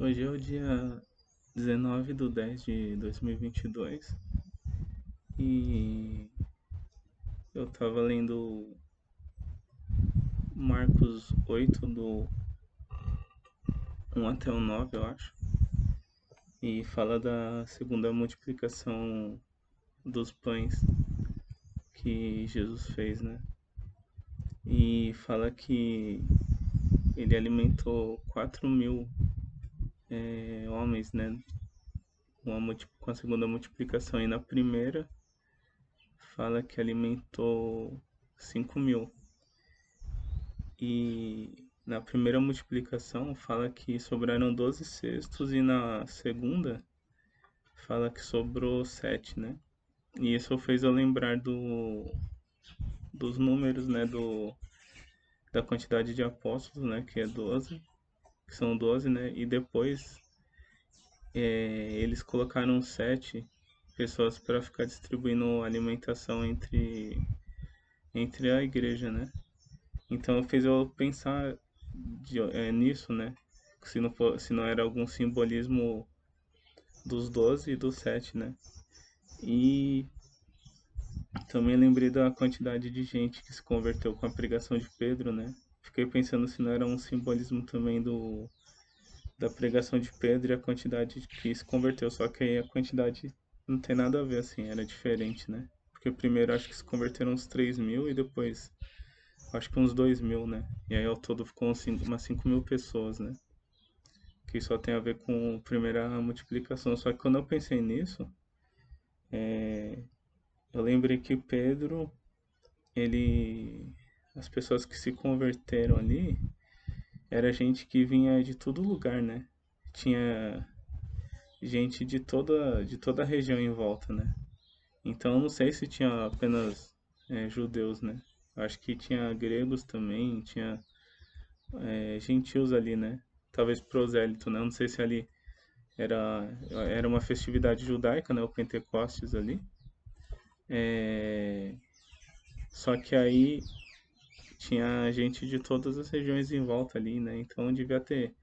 Hoje é o dia 19 de 10 de 2022 e eu tava lendo Marcos 8 do 1 até o 9, eu acho, e fala da segunda multiplicação dos pães que Jesus fez, né? E fala que ele alimentou 4 mil é, homens, né? Com a, com a segunda multiplicação. E na primeira, fala que alimentou 5 mil. E na primeira multiplicação, fala que sobraram 12 cestos. E na segunda, fala que sobrou 7, né? E isso fez eu lembrar do, dos números, né? Do, da quantidade de apóstolos, né? Que é 12 que são 12, né? E depois é, eles colocaram sete pessoas para ficar distribuindo alimentação entre, entre a igreja, né? Então fez eu pensar de, é, nisso, né? Se não, for, se não era algum simbolismo dos 12 e dos sete, né? E também lembrei da quantidade de gente que se converteu com a pregação de Pedro, né? Fiquei pensando se não era um simbolismo também do da pregação de Pedro e a quantidade que se converteu, só que aí a quantidade não tem nada a ver, assim, era diferente, né? Porque primeiro acho que se converteram uns 3 mil e depois acho que uns 2 mil, né? E aí ao todo ficou uns 5, umas 5 mil pessoas, né? Que só tem a ver com a primeira multiplicação. Só que quando eu pensei nisso, é... eu lembrei que Pedro, ele as pessoas que se converteram ali era gente que vinha de todo lugar, né? Tinha gente de toda, de toda a região em volta, né? Então não sei se tinha apenas é, judeus, né? Acho que tinha gregos também, tinha é, gentios ali, né? Talvez prosélito, né? Não sei se ali era, era uma festividade judaica, né? O Pentecostes ali. É... Só que aí tinha gente de todas as regiões em volta ali, né? Então devia ter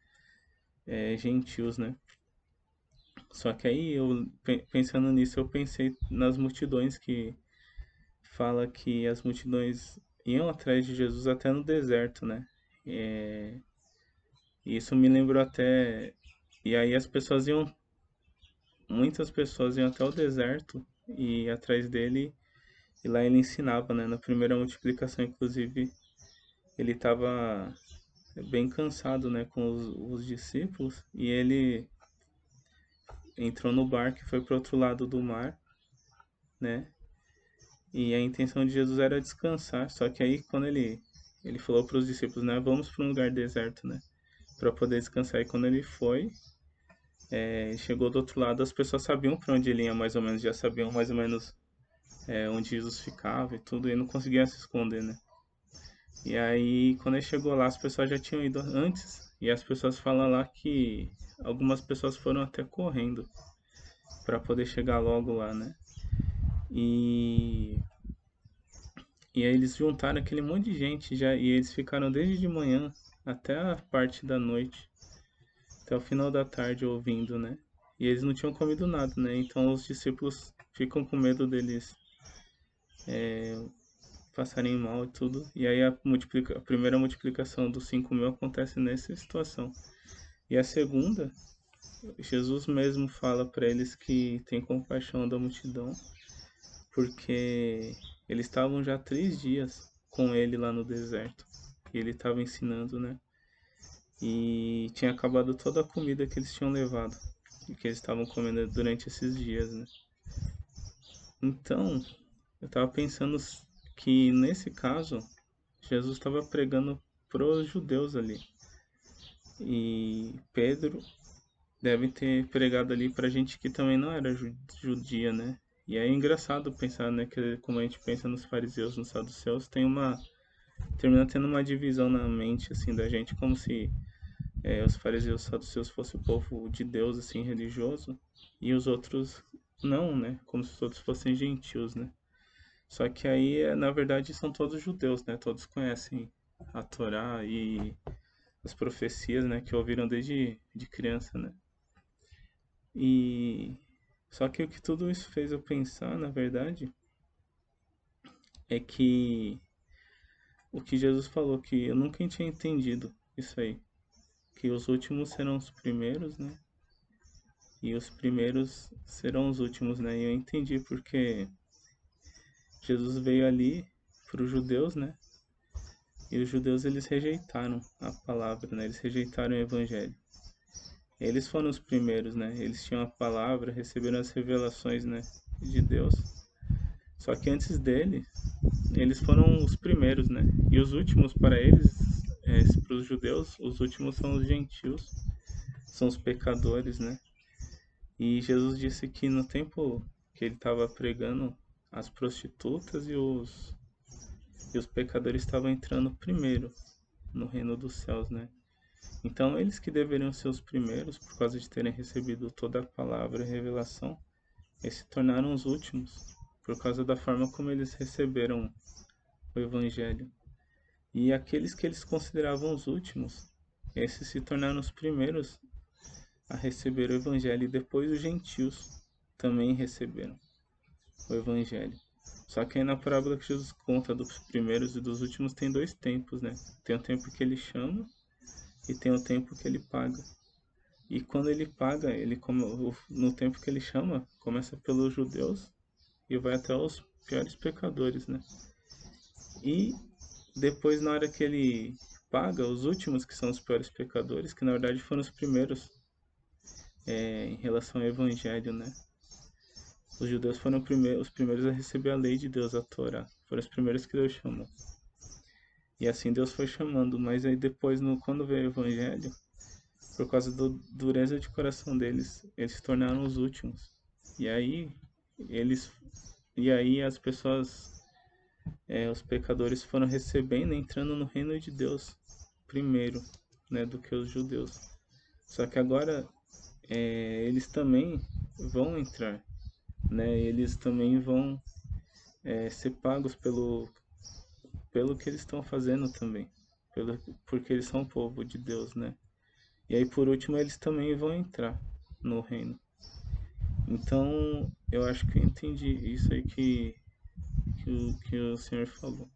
é, gentios, né? Só que aí eu pensando nisso, eu pensei nas multidões que fala que as multidões iam atrás de Jesus até no deserto, né? É, isso me lembrou até e aí as pessoas iam muitas pessoas iam até o deserto e atrás dele e lá ele ensinava, né? Na primeira multiplicação, inclusive, ele estava bem cansado né, com os, os, discípulos e ele entrou no barco e foi para outro lado do mar, né? E a intenção de Jesus era descansar, só que aí quando ele ele falou para os discípulos, né, vamos para um lugar deserto, né, para poder descansar. E quando ele foi, é, chegou do outro lado, as pessoas sabiam para onde ele ia mais ou menos, já sabiam mais ou menos é, onde Jesus ficava e tudo, e não conseguia se esconder, né? E aí, quando ele chegou lá, as pessoas já tinham ido antes. E as pessoas falam lá que algumas pessoas foram até correndo para poder chegar logo lá, né? E e aí eles juntaram aquele monte de gente já e eles ficaram desde de manhã até a parte da noite, até o final da tarde ouvindo, né? E eles não tinham comido nada, né? Então os discípulos ficam com medo deles é, passarem mal e tudo. E aí a, multiplica, a primeira multiplicação dos 5 mil acontece nessa situação. E a segunda, Jesus mesmo fala para eles que tem compaixão da multidão, porque eles estavam já três dias com ele lá no deserto. E ele estava ensinando, né? E tinha acabado toda a comida que eles tinham levado e que eles estavam comendo durante esses dias, né? Então, eu estava pensando que nesse caso Jesus estava pregando para os judeus ali. E Pedro deve ter pregado ali para gente que também não era judia, né? E é engraçado pensar, né, que como a gente pensa nos fariseus, nos saduceus, tem uma termina tendo uma divisão na mente assim da gente como se é, os fariseus e saduceus fossem o povo de Deus assim religioso e os outros não, né? Como se os outros fossem gentios, né? Só que aí, na verdade, são todos judeus, né? Todos conhecem a Torá e as profecias, né, que ouviram desde de criança, né? E só que o que tudo isso fez eu pensar, na verdade, é que o que Jesus falou que eu nunca tinha entendido isso aí, que os últimos serão os primeiros, né? E os primeiros serão os últimos, né? E eu entendi porque Jesus veio ali para os judeus, né? E os judeus eles rejeitaram a palavra, né? Eles rejeitaram o evangelho. Eles foram os primeiros, né? Eles tinham a palavra, receberam as revelações, né, de Deus. Só que antes dele, eles foram os primeiros, né? E os últimos para eles, é, para os judeus, os últimos são os gentios, são os pecadores, né? E Jesus disse que no tempo que ele estava pregando, as prostitutas e os e os pecadores estavam entrando primeiro no reino dos céus, né? Então, eles que deveriam ser os primeiros, por causa de terem recebido toda a palavra e revelação, eles se tornaram os últimos, por causa da forma como eles receberam o Evangelho. E aqueles que eles consideravam os últimos, esses se tornaram os primeiros a receber o Evangelho, e depois os gentios também receberam o Evangelho. Só que aí na parábola que Jesus conta dos primeiros e dos últimos tem dois tempos, né? Tem o tempo que ele chama e tem o tempo que ele paga. E quando ele paga, ele no tempo que ele chama, começa pelos judeus e vai até os piores pecadores, né? E depois na hora que ele paga, os últimos que são os piores pecadores, que na verdade foram os primeiros é, em relação ao evangelho, né? Os judeus foram os primeiros a receber a lei de Deus, a Torá. Foram os primeiros que Deus chamou. E assim Deus foi chamando. Mas aí depois, no, quando veio o Evangelho, por causa da dureza de coração deles, eles se tornaram os últimos. E aí eles e aí as pessoas é, os pecadores foram recebendo entrando no reino de Deus primeiro né do que os judeus só que agora é, eles também vão entrar né? Eles também vão é, ser pagos pelo, pelo que eles estão fazendo também, pelo, porque eles são o povo de Deus, né? E aí por último eles também vão entrar no reino. Então eu acho que eu entendi isso aí que, que, que o Senhor falou.